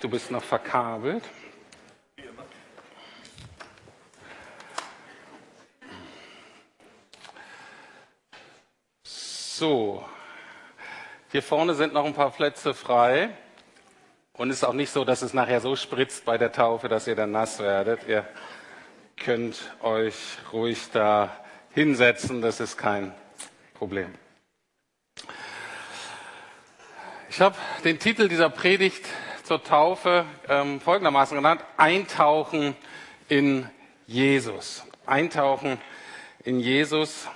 Du bist noch verkabelt. So, hier vorne sind noch ein paar Plätze frei. Und es ist auch nicht so, dass es nachher so spritzt bei der Taufe, dass ihr dann nass werdet. Ihr könnt euch ruhig da hinsetzen, das ist kein Problem. Ich habe den Titel dieser Predigt zur Taufe ähm, folgendermaßen genannt, Eintauchen in Jesus. Eintauchen in Jesus,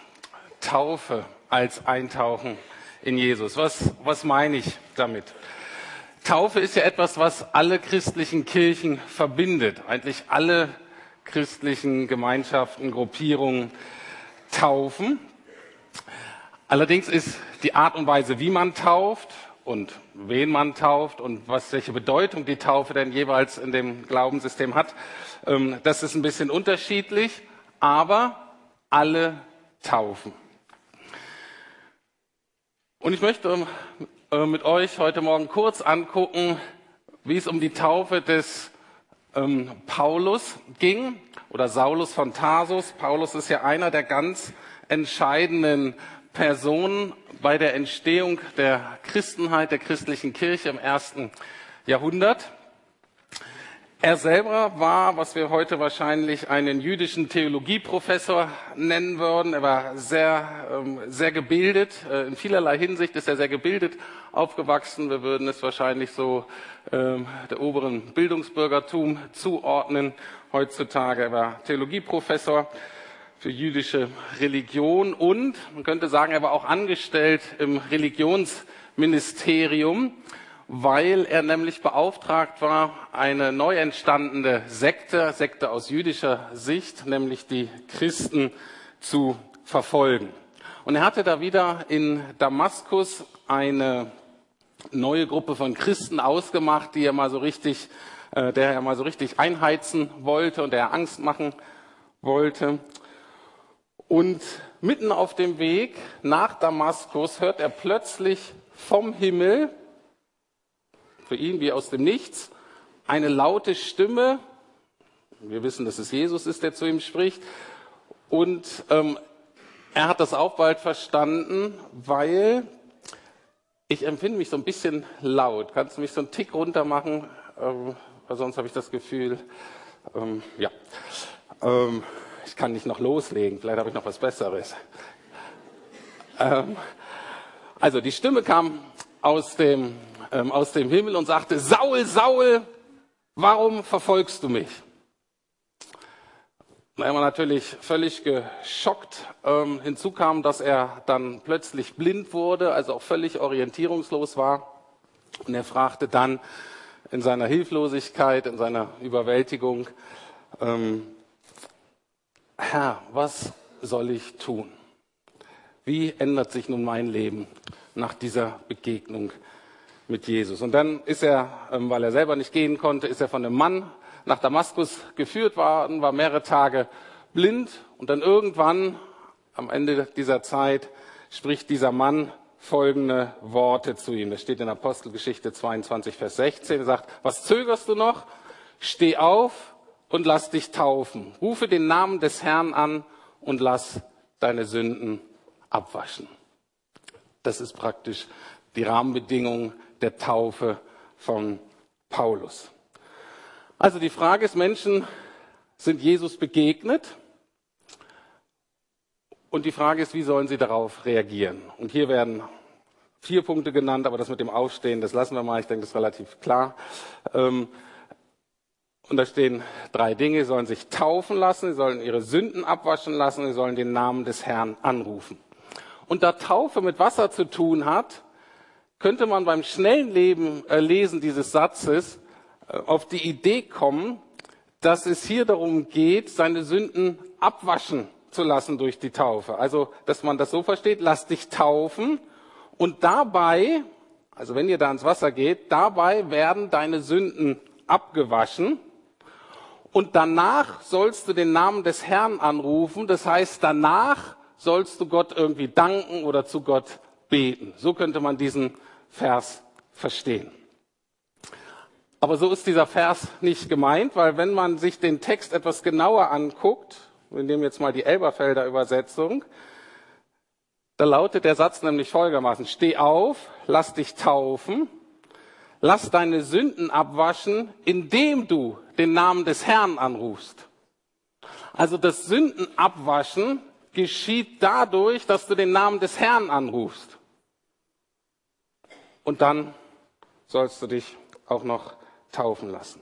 Taufe als Eintauchen in Jesus. Was, was meine ich damit? Taufe ist ja etwas, was alle christlichen Kirchen verbindet. Eigentlich alle christlichen Gemeinschaften, Gruppierungen taufen. Allerdings ist die Art und Weise, wie man tauft, und wen man tauft und was, welche Bedeutung die Taufe denn jeweils in dem Glaubenssystem hat. Ähm, das ist ein bisschen unterschiedlich, aber alle taufen. Und ich möchte äh, mit euch heute Morgen kurz angucken, wie es um die Taufe des ähm, Paulus ging oder Saulus von Tarsus. Paulus ist ja einer der ganz entscheidenden Personen bei der Entstehung der Christenheit, der christlichen Kirche im ersten Jahrhundert. Er selber war, was wir heute wahrscheinlich einen jüdischen Theologieprofessor nennen würden. Er war sehr, ähm, sehr gebildet. Äh, in vielerlei Hinsicht ist er sehr gebildet aufgewachsen. Wir würden es wahrscheinlich so ähm, der oberen Bildungsbürgertum zuordnen heutzutage. Er war Theologieprofessor für jüdische Religion und man könnte sagen, er war auch angestellt im Religionsministerium, weil er nämlich beauftragt war, eine neu entstandene Sekte, Sekte aus jüdischer Sicht, nämlich die Christen zu verfolgen. Und er hatte da wieder in Damaskus eine neue Gruppe von Christen ausgemacht, die er mal so richtig, äh, der er mal so richtig einheizen wollte und der er Angst machen wollte. Und mitten auf dem Weg nach Damaskus hört er plötzlich vom Himmel, für ihn wie aus dem Nichts, eine laute Stimme. Wir wissen, dass es Jesus ist, der zu ihm spricht. Und ähm, er hat das auch bald verstanden, weil ich empfinde mich so ein bisschen laut. Kannst du mich so einen Tick runter machen? Ähm, weil sonst habe ich das Gefühl, ähm, ja. Ähm, ich kann nicht noch loslegen, vielleicht habe ich noch was Besseres. Ähm, also die Stimme kam aus dem, ähm, aus dem Himmel und sagte, Saul, Saul, warum verfolgst du mich? er war natürlich völlig geschockt. Ähm, hinzu kam, dass er dann plötzlich blind wurde, also auch völlig orientierungslos war. Und er fragte dann in seiner Hilflosigkeit, in seiner Überwältigung, ähm, Herr, was soll ich tun? Wie ändert sich nun mein Leben nach dieser Begegnung mit Jesus? Und dann ist er, ähm, weil er selber nicht gehen konnte, ist er von einem Mann nach Damaskus geführt worden, war mehrere Tage blind und dann irgendwann am Ende dieser Zeit spricht dieser Mann folgende Worte zu ihm. Das steht in Apostelgeschichte 22, Vers 16. Er sagt, was zögerst du noch? Steh auf und lass dich taufen. Rufe den Namen des Herrn an und lass deine Sünden abwaschen. Das ist praktisch die Rahmenbedingung der Taufe von Paulus. Also die Frage ist, Menschen sind Jesus begegnet und die Frage ist, wie sollen sie darauf reagieren? Und hier werden vier Punkte genannt, aber das mit dem Aufstehen, das lassen wir mal, ich denke, das ist relativ klar. Ähm, und da stehen drei Dinge. Sie sollen sich taufen lassen, sie sollen ihre Sünden abwaschen lassen, sie sollen den Namen des Herrn anrufen. Und da Taufe mit Wasser zu tun hat, könnte man beim schnellen Leben, äh, Lesen dieses Satzes äh, auf die Idee kommen, dass es hier darum geht, seine Sünden abwaschen zu lassen durch die Taufe. Also, dass man das so versteht, lass dich taufen und dabei, also wenn ihr da ins Wasser geht, dabei werden deine Sünden abgewaschen und danach sollst du den Namen des Herrn anrufen. Das heißt, danach sollst du Gott irgendwie danken oder zu Gott beten. So könnte man diesen Vers verstehen. Aber so ist dieser Vers nicht gemeint, weil wenn man sich den Text etwas genauer anguckt, wir nehmen jetzt mal die Elberfelder Übersetzung, da lautet der Satz nämlich folgendermaßen, steh auf, lass dich taufen, lass deine Sünden abwaschen, indem du den Namen des Herrn anrufst. Also das Sündenabwaschen geschieht dadurch, dass du den Namen des Herrn anrufst. Und dann sollst du dich auch noch taufen lassen.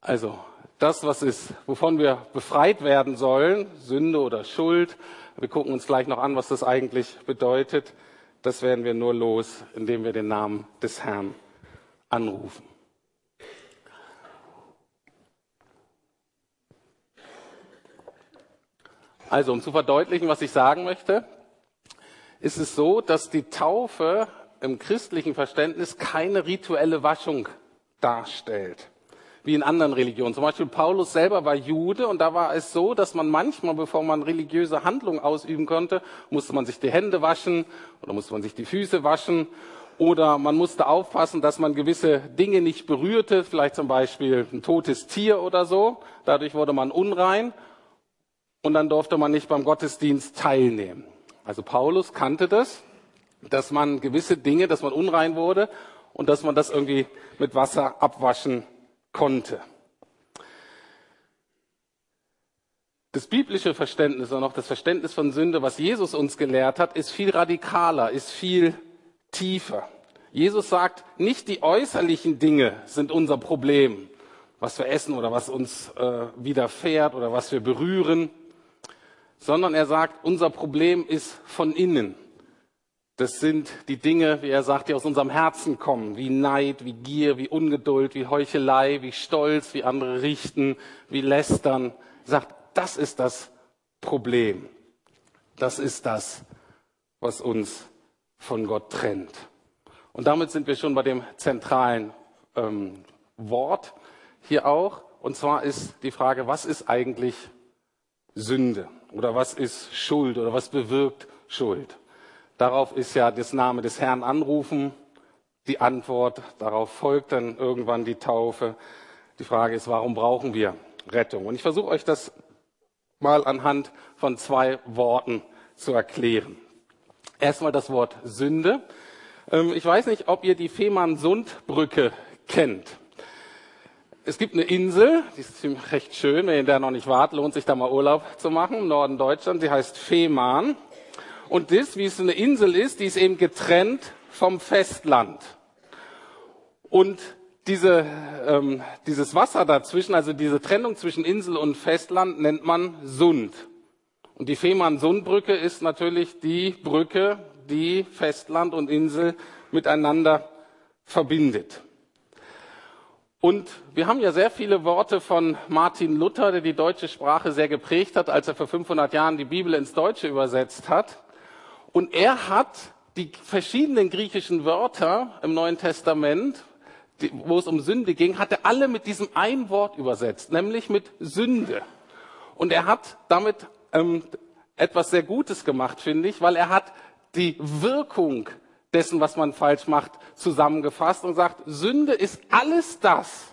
Also das, was ist, wovon wir befreit werden sollen, Sünde oder Schuld, wir gucken uns gleich noch an, was das eigentlich bedeutet, das werden wir nur los, indem wir den Namen des Herrn anrufen. Also, um zu verdeutlichen, was ich sagen möchte, ist es so, dass die Taufe im christlichen Verständnis keine rituelle Waschung darstellt, wie in anderen Religionen. Zum Beispiel Paulus selber war Jude und da war es so, dass man manchmal, bevor man religiöse Handlungen ausüben konnte, musste man sich die Hände waschen oder musste man sich die Füße waschen oder man musste aufpassen, dass man gewisse Dinge nicht berührte, vielleicht zum Beispiel ein totes Tier oder so. Dadurch wurde man unrein und dann durfte man nicht beim Gottesdienst teilnehmen. Also Paulus kannte das dass man gewisse Dinge, dass man unrein wurde und dass man das irgendwie mit Wasser abwaschen konnte. Das biblische Verständnis und auch das Verständnis von Sünde, was Jesus uns gelehrt hat, ist viel radikaler, ist viel tiefer. Jesus sagt, nicht die äußerlichen Dinge sind unser Problem, was wir essen oder was uns äh, widerfährt oder was wir berühren, sondern er sagt, unser Problem ist von innen. Das sind die Dinge, wie er sagt, die aus unserem Herzen kommen, wie Neid, wie Gier, wie Ungeduld, wie Heuchelei, wie Stolz, wie andere richten, wie Lästern. Er sagt, das ist das Problem. Das ist das, was uns von Gott trennt. Und damit sind wir schon bei dem zentralen ähm, Wort hier auch. Und zwar ist die Frage, was ist eigentlich Sünde? Oder was ist Schuld? Oder was bewirkt Schuld? Darauf ist ja das Name des Herrn anrufen die Antwort. Darauf folgt dann irgendwann die Taufe. Die Frage ist, warum brauchen wir Rettung? Und ich versuche euch das mal anhand von zwei Worten zu erklären. Erstmal das Wort Sünde. Ähm, ich weiß nicht, ob ihr die Fehmarn-Sund-Brücke kennt. Es gibt eine Insel, die ist recht schön. Wenn ihr da noch nicht wart, lohnt sich da mal Urlaub zu machen im Norden Deutschland. Die heißt Fehmarn. Und das, wie es eine Insel ist, die ist eben getrennt vom Festland. Und diese, ähm, dieses Wasser dazwischen, also diese Trennung zwischen Insel und Festland, nennt man Sund. Und die Fehmarn-Sund-Brücke ist natürlich die Brücke, die Festland und Insel miteinander verbindet. Und wir haben ja sehr viele Worte von Martin Luther, der die deutsche Sprache sehr geprägt hat, als er vor 500 Jahren die Bibel ins Deutsche übersetzt hat. Und er hat die verschiedenen griechischen Wörter im Neuen Testament, wo es um Sünde ging, hat er alle mit diesem ein Wort übersetzt, nämlich mit Sünde. Und er hat damit ähm, etwas sehr Gutes gemacht, finde ich, weil er hat die Wirkung dessen, was man falsch macht, zusammengefasst und sagt, Sünde ist alles das,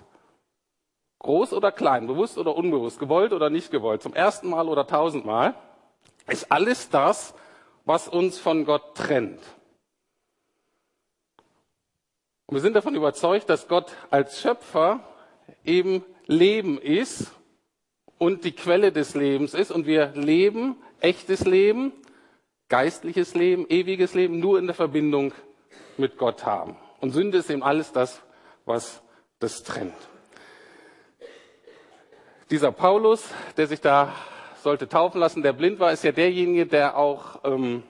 groß oder klein, bewusst oder unbewusst, gewollt oder nicht gewollt, zum ersten Mal oder tausendmal, ist alles das, was uns von Gott trennt. Und wir sind davon überzeugt, dass Gott als Schöpfer eben Leben ist und die Quelle des Lebens ist. Und wir leben echtes Leben, geistliches Leben, ewiges Leben nur in der Verbindung mit Gott haben. Und Sünde ist eben alles das, was das trennt. Dieser Paulus, der sich da sollte taufen lassen, der blind war, ist ja derjenige, der auch ähm,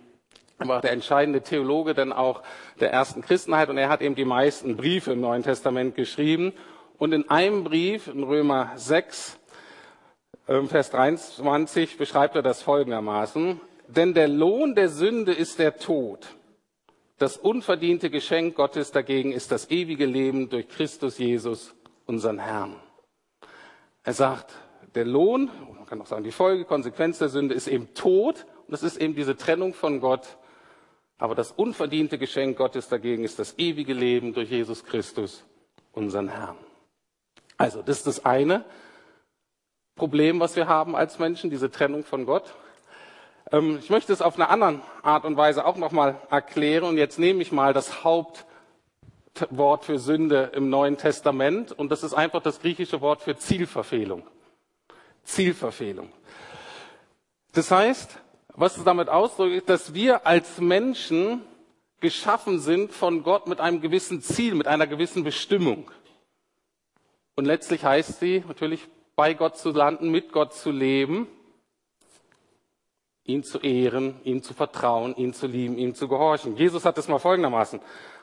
war der entscheidende Theologe dann auch der ersten Christenheit und er hat eben die meisten Briefe im Neuen Testament geschrieben. Und in einem Brief, in Römer 6, ähm, Vers 23, beschreibt er das folgendermaßen. Denn der Lohn der Sünde ist der Tod. Das unverdiente Geschenk Gottes dagegen ist das ewige Leben durch Christus Jesus, unseren Herrn. Er sagt, der Lohn, kann auch sagen, die Folge, Konsequenz der Sünde ist eben Tod. Und das ist eben diese Trennung von Gott. Aber das unverdiente Geschenk Gottes dagegen ist das ewige Leben durch Jesus Christus, unseren Herrn. Also, das ist das eine Problem, was wir haben als Menschen, diese Trennung von Gott. Ähm, ich möchte es auf eine andere Art und Weise auch nochmal erklären. Und jetzt nehme ich mal das Hauptwort für Sünde im Neuen Testament. Und das ist einfach das griechische Wort für Zielverfehlung. Zielverfehlung. Das heißt, was es damit ausdrückt, ist, dass wir als Menschen geschaffen sind von Gott mit einem gewissen Ziel, mit einer gewissen Bestimmung. Und letztlich heißt sie natürlich, bei Gott zu landen, mit Gott zu leben ihn zu ehren, ihm zu vertrauen, ihn zu lieben, ihm zu gehorchen. Jesus hat es mal folgendermaßen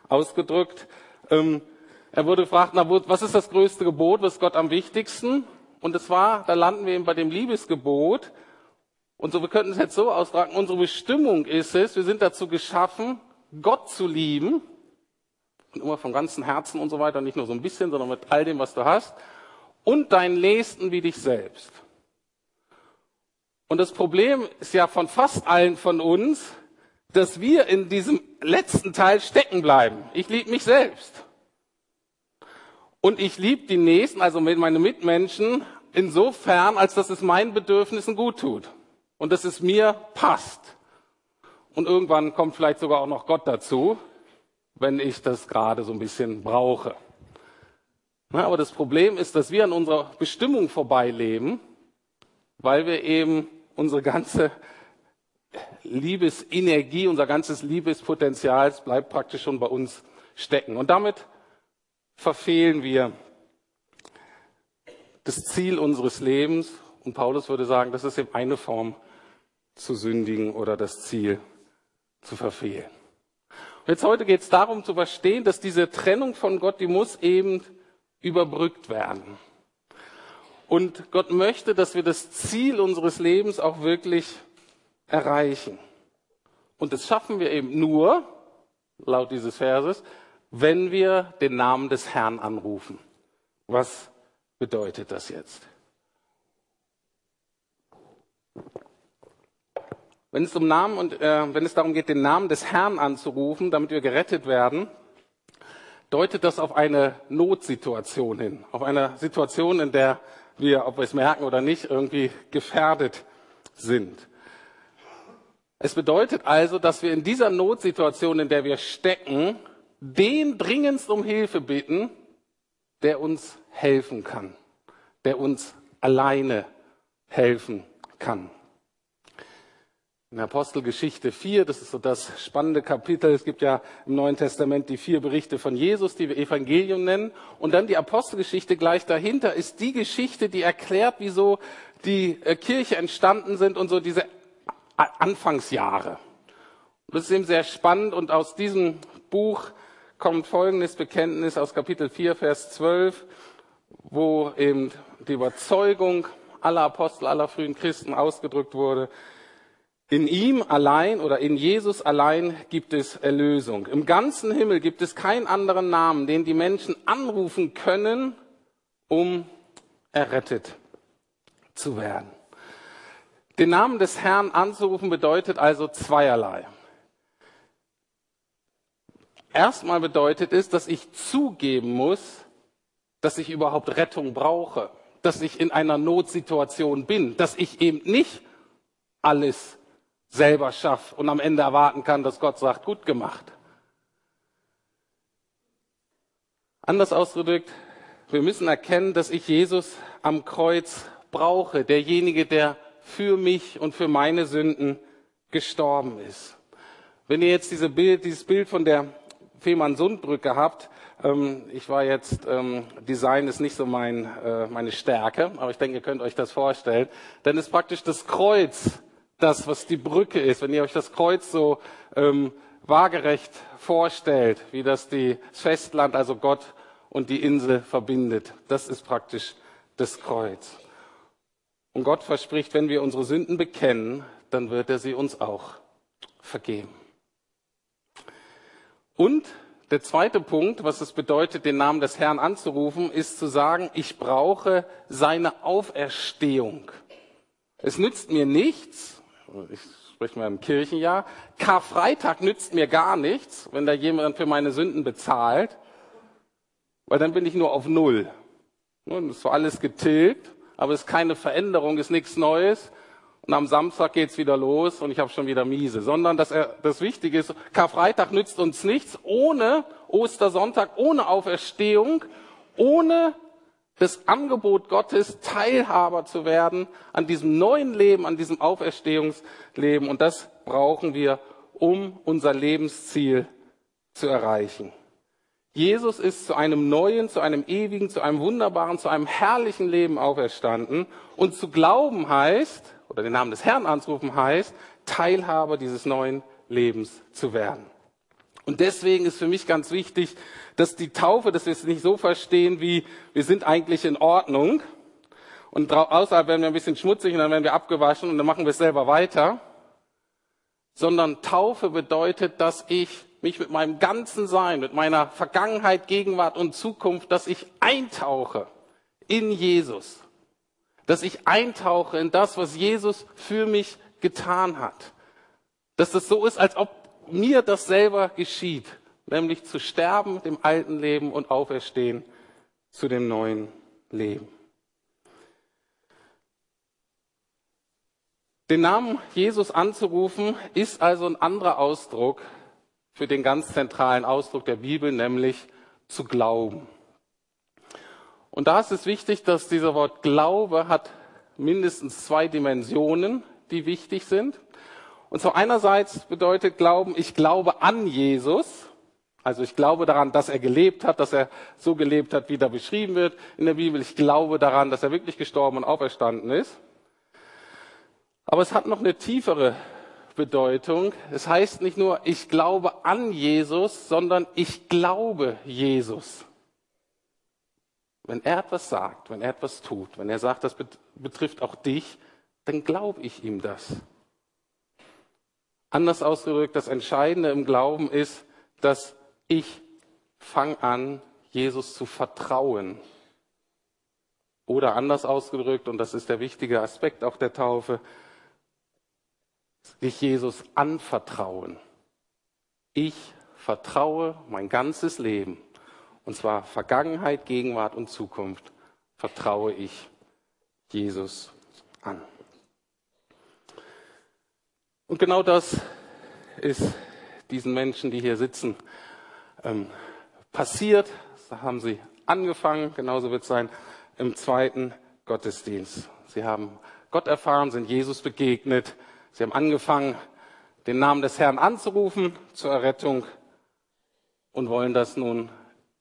ausgedrückt. Ähm, er wurde gefragt, na, was ist das größte Gebot, was ist Gott am wichtigsten? Und es war, da landen wir eben bei dem Liebesgebot. Und so, wir könnten es jetzt so ausdrücken, unsere Bestimmung ist es, wir sind dazu geschaffen, Gott zu lieben. Und immer von ganzem Herzen und so weiter, nicht nur so ein bisschen, sondern mit all dem, was du hast. Und deinen Nächsten wie dich selbst. Und das Problem ist ja von fast allen von uns, dass wir in diesem letzten Teil stecken bleiben. Ich liebe mich selbst. Und ich liebe die Nächsten, also meine Mitmenschen, insofern, als dass es meinen Bedürfnissen gut tut. Und dass es mir passt. Und irgendwann kommt vielleicht sogar auch noch Gott dazu, wenn ich das gerade so ein bisschen brauche. aber das Problem ist, dass wir an unserer Bestimmung vorbeileben, weil wir eben unsere ganze Liebesenergie, unser ganzes Liebespotenzial bleibt praktisch schon bei uns stecken. Und damit verfehlen wir das Ziel unseres Lebens. Und Paulus würde sagen, das ist eben eine Form zu sündigen oder das Ziel zu verfehlen. Und jetzt heute geht es darum zu verstehen, dass diese Trennung von Gott, die muss eben überbrückt werden. Und Gott möchte, dass wir das Ziel unseres Lebens auch wirklich erreichen. Und das schaffen wir eben nur, laut dieses Verses, wenn wir den Namen des Herrn anrufen. Was bedeutet das jetzt? Wenn es um Namen und äh, wenn es darum geht, den Namen des Herrn anzurufen, damit wir gerettet werden, deutet das auf eine Notsituation hin, auf eine Situation, in der wir, ob wir es merken oder nicht, irgendwie gefährdet sind. Es bedeutet also, dass wir in dieser Notsituation, in der wir stecken, den dringendst um Hilfe bitten, der uns helfen kann, der uns alleine helfen kann. In Apostelgeschichte 4, das ist so das spannende Kapitel. Es gibt ja im Neuen Testament die vier Berichte von Jesus, die wir Evangelium nennen. Und dann die Apostelgeschichte gleich dahinter ist die Geschichte, die erklärt, wieso die äh, Kirche entstanden sind und so diese Anfangsjahre. Und das ist eben sehr spannend und aus diesem Buch kommt folgendes Bekenntnis aus Kapitel 4, Vers 12, wo eben die Überzeugung aller Apostel, aller frühen Christen ausgedrückt wurde. In ihm allein oder in Jesus allein gibt es Erlösung. Im ganzen Himmel gibt es keinen anderen Namen, den die Menschen anrufen können, um errettet zu werden. Den Namen des Herrn anzurufen bedeutet also zweierlei. Erstmal bedeutet es, dass ich zugeben muss, dass ich überhaupt Rettung brauche, dass ich in einer Notsituation bin, dass ich eben nicht alles selber schaffe und am Ende erwarten kann, dass Gott sagt, gut gemacht. Anders ausgedrückt, wir müssen erkennen, dass ich Jesus am Kreuz brauche, derjenige, der für mich und für meine Sünden gestorben ist. Wenn ihr jetzt diese Bild, dieses Bild von der Fehmarn-Sundbrücke habt, ähm, ich war jetzt, ähm, Design ist nicht so mein, äh, meine Stärke, aber ich denke, ihr könnt euch das vorstellen, dann ist praktisch das Kreuz das, was die Brücke ist, wenn ihr euch das Kreuz so ähm, waagerecht vorstellt, wie das die, Festland, also Gott und die Insel verbindet, das ist praktisch das Kreuz. Und Gott verspricht, wenn wir unsere Sünden bekennen, dann wird er sie uns auch vergeben. Und der zweite Punkt, was es bedeutet, den Namen des Herrn anzurufen, ist zu sagen, ich brauche seine Auferstehung. Es nützt mir nichts, ich spreche mal im Kirchenjahr, Karfreitag nützt mir gar nichts, wenn da jemand für meine Sünden bezahlt. weil dann bin ich nur auf Null. Und ist zwar alles getilgt, aber es ist keine Veränderung, ist nichts Neues. Und am Samstag geht's wieder los und ich habe schon wieder miese. Sondern dass er, das Wichtige ist, Karfreitag nützt uns nichts ohne Ostersonntag, ohne Auferstehung, ohne das Angebot Gottes, Teilhaber zu werden an diesem neuen Leben, an diesem Auferstehungsleben. Und das brauchen wir, um unser Lebensziel zu erreichen. Jesus ist zu einem neuen, zu einem ewigen, zu einem wunderbaren, zu einem herrlichen Leben auferstanden. Und zu glauben heißt, oder den Namen des Herrn anzurufen heißt, Teilhaber dieses neuen Lebens zu werden. Und deswegen ist für mich ganz wichtig, dass die Taufe, dass wir es nicht so verstehen wie, wir sind eigentlich in Ordnung und außerhalb werden wir ein bisschen schmutzig und dann werden wir abgewaschen und dann machen wir es selber weiter, sondern Taufe bedeutet, dass ich mich mit meinem ganzen Sein, mit meiner Vergangenheit, Gegenwart und Zukunft, dass ich eintauche in Jesus, dass ich eintauche in das, was Jesus für mich getan hat, dass es so ist, als ob mir das selber geschieht nämlich zu sterben dem alten Leben und auferstehen zu dem neuen Leben. Den Namen Jesus anzurufen ist also ein anderer Ausdruck für den ganz zentralen Ausdruck der Bibel, nämlich zu glauben. Und da ist es wichtig, dass dieser Wort Glaube hat mindestens zwei Dimensionen, die wichtig sind. Und zwar einerseits bedeutet Glauben, ich glaube an Jesus. Also ich glaube daran, dass er gelebt hat, dass er so gelebt hat, wie da beschrieben wird in der Bibel. Ich glaube daran, dass er wirklich gestorben und auferstanden ist. Aber es hat noch eine tiefere Bedeutung. Es heißt nicht nur, ich glaube an Jesus, sondern ich glaube Jesus. Wenn er etwas sagt, wenn er etwas tut, wenn er sagt, das betrifft auch dich, dann glaube ich ihm das. Anders ausgedrückt, das Entscheidende im Glauben ist, dass ich fange an, Jesus zu vertrauen. Oder anders ausgedrückt, und das ist der wichtige Aspekt auch der Taufe, sich Jesus anvertrauen. Ich vertraue mein ganzes Leben, und zwar Vergangenheit, Gegenwart und Zukunft, vertraue ich Jesus an. Und genau das ist diesen Menschen, die hier sitzen, ähm, passiert. Da haben sie angefangen, genauso wird es sein im zweiten Gottesdienst. Sie haben Gott erfahren, sind Jesus begegnet. Sie haben angefangen, den Namen des Herrn anzurufen zur Errettung und wollen das nun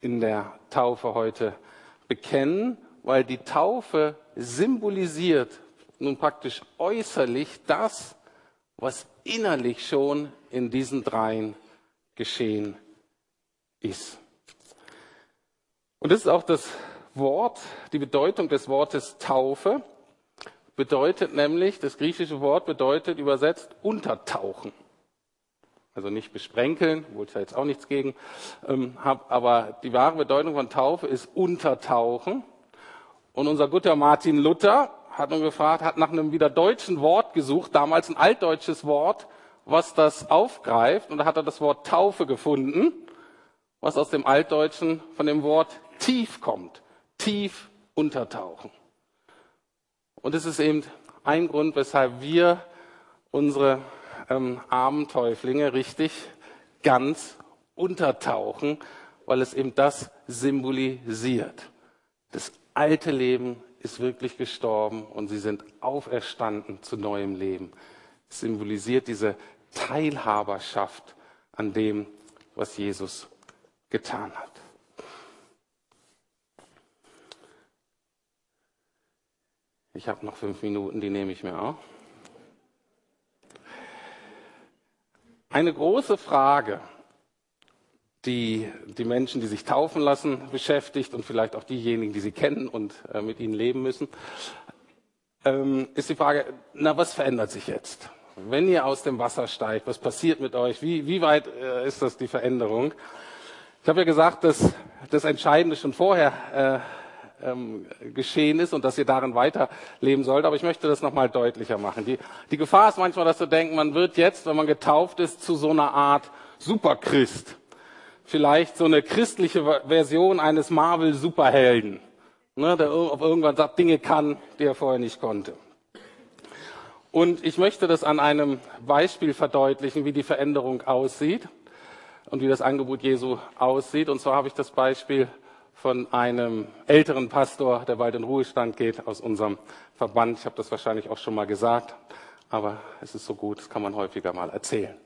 in der Taufe heute bekennen, weil die Taufe symbolisiert nun praktisch äußerlich das, was innerlich schon in diesen dreien geschehen ist. Und das ist auch das Wort, die Bedeutung des Wortes Taufe bedeutet nämlich, das griechische Wort bedeutet übersetzt untertauchen. Also nicht besprenkeln, wo ich da jetzt auch nichts gegen ähm, habe, aber die wahre Bedeutung von Taufe ist untertauchen. Und unser guter Martin Luther hat nun gefragt, hat nach einem wieder deutschen Wort gesucht, damals ein altdeutsches Wort, was das aufgreift. Und da hat er das Wort Taufe gefunden was aus dem Altdeutschen von dem Wort tief kommt. Tief untertauchen. Und es ist eben ein Grund, weshalb wir unsere ähm, armen Täuflinge richtig ganz untertauchen, weil es eben das symbolisiert. Das alte Leben ist wirklich gestorben und sie sind auferstanden zu neuem Leben. Es symbolisiert diese Teilhaberschaft an dem, was Jesus getan hat. Ich habe noch fünf Minuten, die nehme ich mir auch. Eine große Frage, die die Menschen, die sich taufen lassen, beschäftigt und vielleicht auch diejenigen, die sie kennen und äh, mit ihnen leben müssen, ähm, ist die Frage, na, was verändert sich jetzt? Wenn ihr aus dem Wasser steigt, was passiert mit euch? Wie, wie weit äh, ist das die Veränderung? Ich habe ja gesagt, dass das Entscheidende schon vorher äh, ähm, geschehen ist und dass ihr darin weiterleben sollt. Aber ich möchte das nochmal deutlicher machen. Die, die Gefahr ist manchmal, dass du denkst, man wird jetzt, wenn man getauft ist, zu so einer Art Superchrist. vielleicht so eine christliche Version eines Marvel-Superhelden, ne, der auf irgendwann sagt, Dinge kann, die er vorher nicht konnte. Und ich möchte das an einem Beispiel verdeutlichen, wie die Veränderung aussieht und wie das Angebot Jesu aussieht. Und zwar habe ich das Beispiel von einem älteren Pastor, der bald in Ruhestand geht, aus unserem Verband. Ich habe das wahrscheinlich auch schon mal gesagt, aber es ist so gut, das kann man häufiger mal erzählen.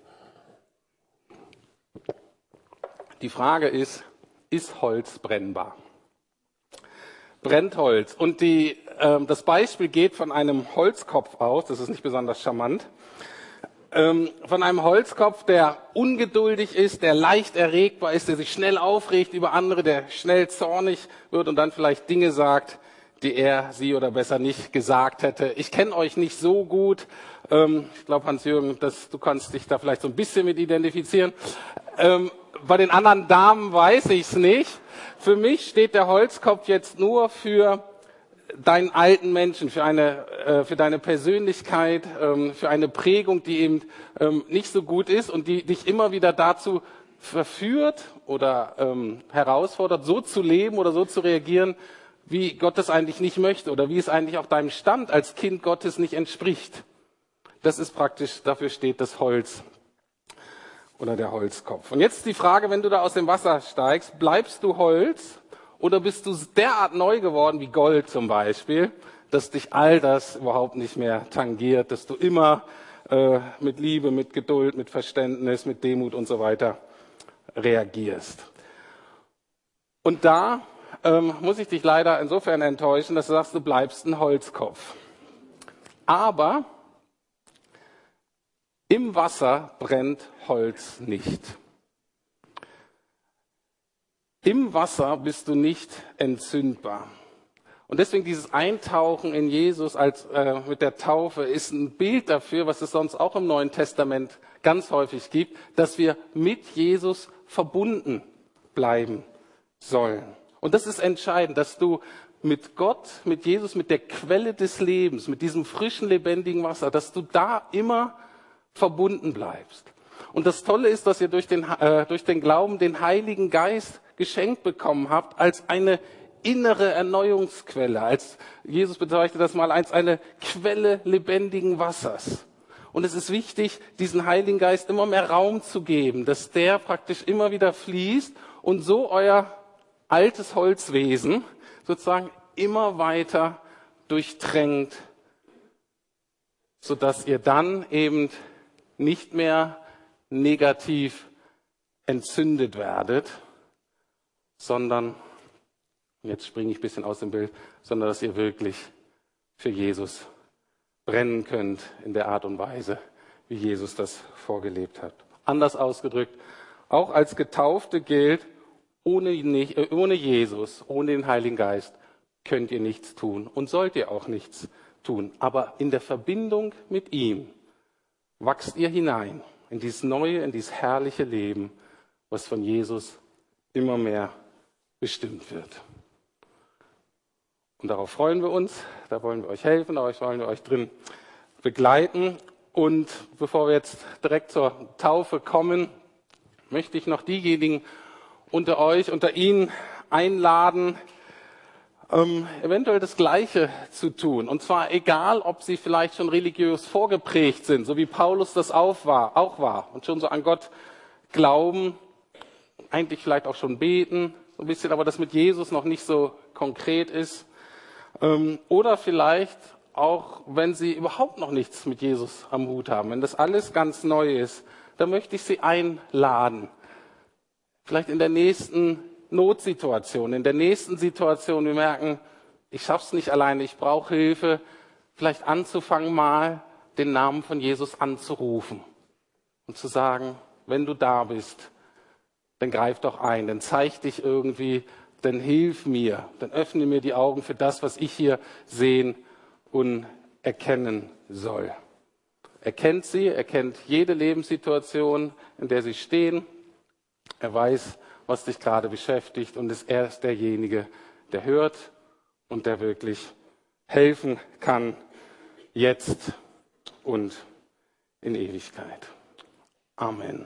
Die Frage ist, ist Holz brennbar? Brennt Holz. Und die, äh, das Beispiel geht von einem Holzkopf aus, das ist nicht besonders charmant, von einem Holzkopf, der ungeduldig ist, der leicht erregbar ist, der sich schnell aufregt über andere, der schnell zornig wird und dann vielleicht Dinge sagt, die er, sie oder besser nicht gesagt hätte. Ich kenne euch nicht so gut. Ähm, ich glaube, Hans-Jürgen, du kannst dich da vielleicht so ein bisschen mit identifizieren. Ähm, bei den anderen Damen weiß ich es nicht. Für mich steht der Holzkopf jetzt nur für deinen alten Menschen, für, eine, äh, für deine Persönlichkeit, ähm, für eine Prägung, die eben ähm, nicht so gut ist und die dich immer wieder dazu verführt oder ähm, herausfordert, so zu leben oder so zu reagieren, wie Gott es eigentlich nicht möchte oder wie es eigentlich auch deinem Stand als Kind Gottes nicht entspricht. Das ist praktisch, dafür steht das Holz oder der Holzkopf. Und jetzt die Frage, wenn du da aus dem Wasser steigst, bleibst du Holz oder bist du derart neu geworden wie Gold zum Beispiel, dass dich all das überhaupt nicht mehr tangiert, dass du immer äh, mit Liebe, mit Geduld, mit Verständnis, mit Demut und so weiter reagierst. Und da ähm, muss ich dich leider insofern enttäuschen, dass du sagst, du bleibst ein Holzkopf. Aber im Wasser brennt Holz nicht. Im Wasser bist du nicht entzündbar. Und deswegen dieses Eintauchen in Jesus als, äh, mit der Taufe ist ein Bild dafür, was es sonst auch im Neuen Testament ganz häufig gibt, dass wir mit Jesus verbunden bleiben sollen. Und das ist entscheidend, dass du mit Gott, mit Jesus, mit der Quelle des Lebens, mit diesem frischen, lebendigen Wasser, dass du da immer verbunden bleibst. Und das Tolle ist, dass ihr durch den, äh, durch den Glauben den Heiligen Geist geschenkt bekommen habt als eine innere Erneuungsquelle, als Jesus bezeichnet das mal als eine Quelle lebendigen Wassers. Und es ist wichtig, diesen Heiligen Geist immer mehr Raum zu geben, dass der praktisch immer wieder fließt und so euer altes Holzwesen sozusagen immer weiter durchtränkt, sodass ihr dann eben nicht mehr negativ entzündet werdet, sondern, jetzt springe ich ein bisschen aus dem Bild, sondern dass ihr wirklich für Jesus brennen könnt in der Art und Weise, wie Jesus das vorgelebt hat. Anders ausgedrückt, auch als Getaufte gilt, ohne, äh, ohne Jesus, ohne den Heiligen Geist könnt ihr nichts tun und sollt ihr auch nichts tun. Aber in der Verbindung mit ihm wachst ihr hinein in dieses neue, in dieses herrliche Leben, was von Jesus immer mehr bestimmt wird. Und darauf freuen wir uns, da wollen wir euch helfen, da wollen wir euch drin begleiten. Und bevor wir jetzt direkt zur Taufe kommen, möchte ich noch diejenigen unter euch, unter Ihnen einladen, ähm, eventuell das Gleiche zu tun. Und zwar egal, ob sie vielleicht schon religiös vorgeprägt sind, so wie Paulus das auch war, auch war und schon so an Gott glauben, eigentlich vielleicht auch schon beten, so ein bisschen, aber das mit Jesus noch nicht so konkret ist. Ähm, oder vielleicht auch, wenn sie überhaupt noch nichts mit Jesus am Hut haben, wenn das alles ganz neu ist, dann möchte ich sie einladen. Vielleicht in der nächsten Notsituation, in der nächsten Situation, wir merken, ich schaff's nicht alleine, ich brauche Hilfe, vielleicht anzufangen mal den Namen von Jesus anzurufen und zu sagen, wenn du da bist, dann greif doch ein, dann zeig dich irgendwie, dann hilf mir, dann öffne mir die Augen für das, was ich hier sehen und erkennen soll. Er kennt sie, er kennt jede Lebenssituation, in der sie stehen. Er weiß, was dich gerade beschäftigt und ist erst derjenige, der hört und der wirklich helfen kann, jetzt und in Ewigkeit. Amen.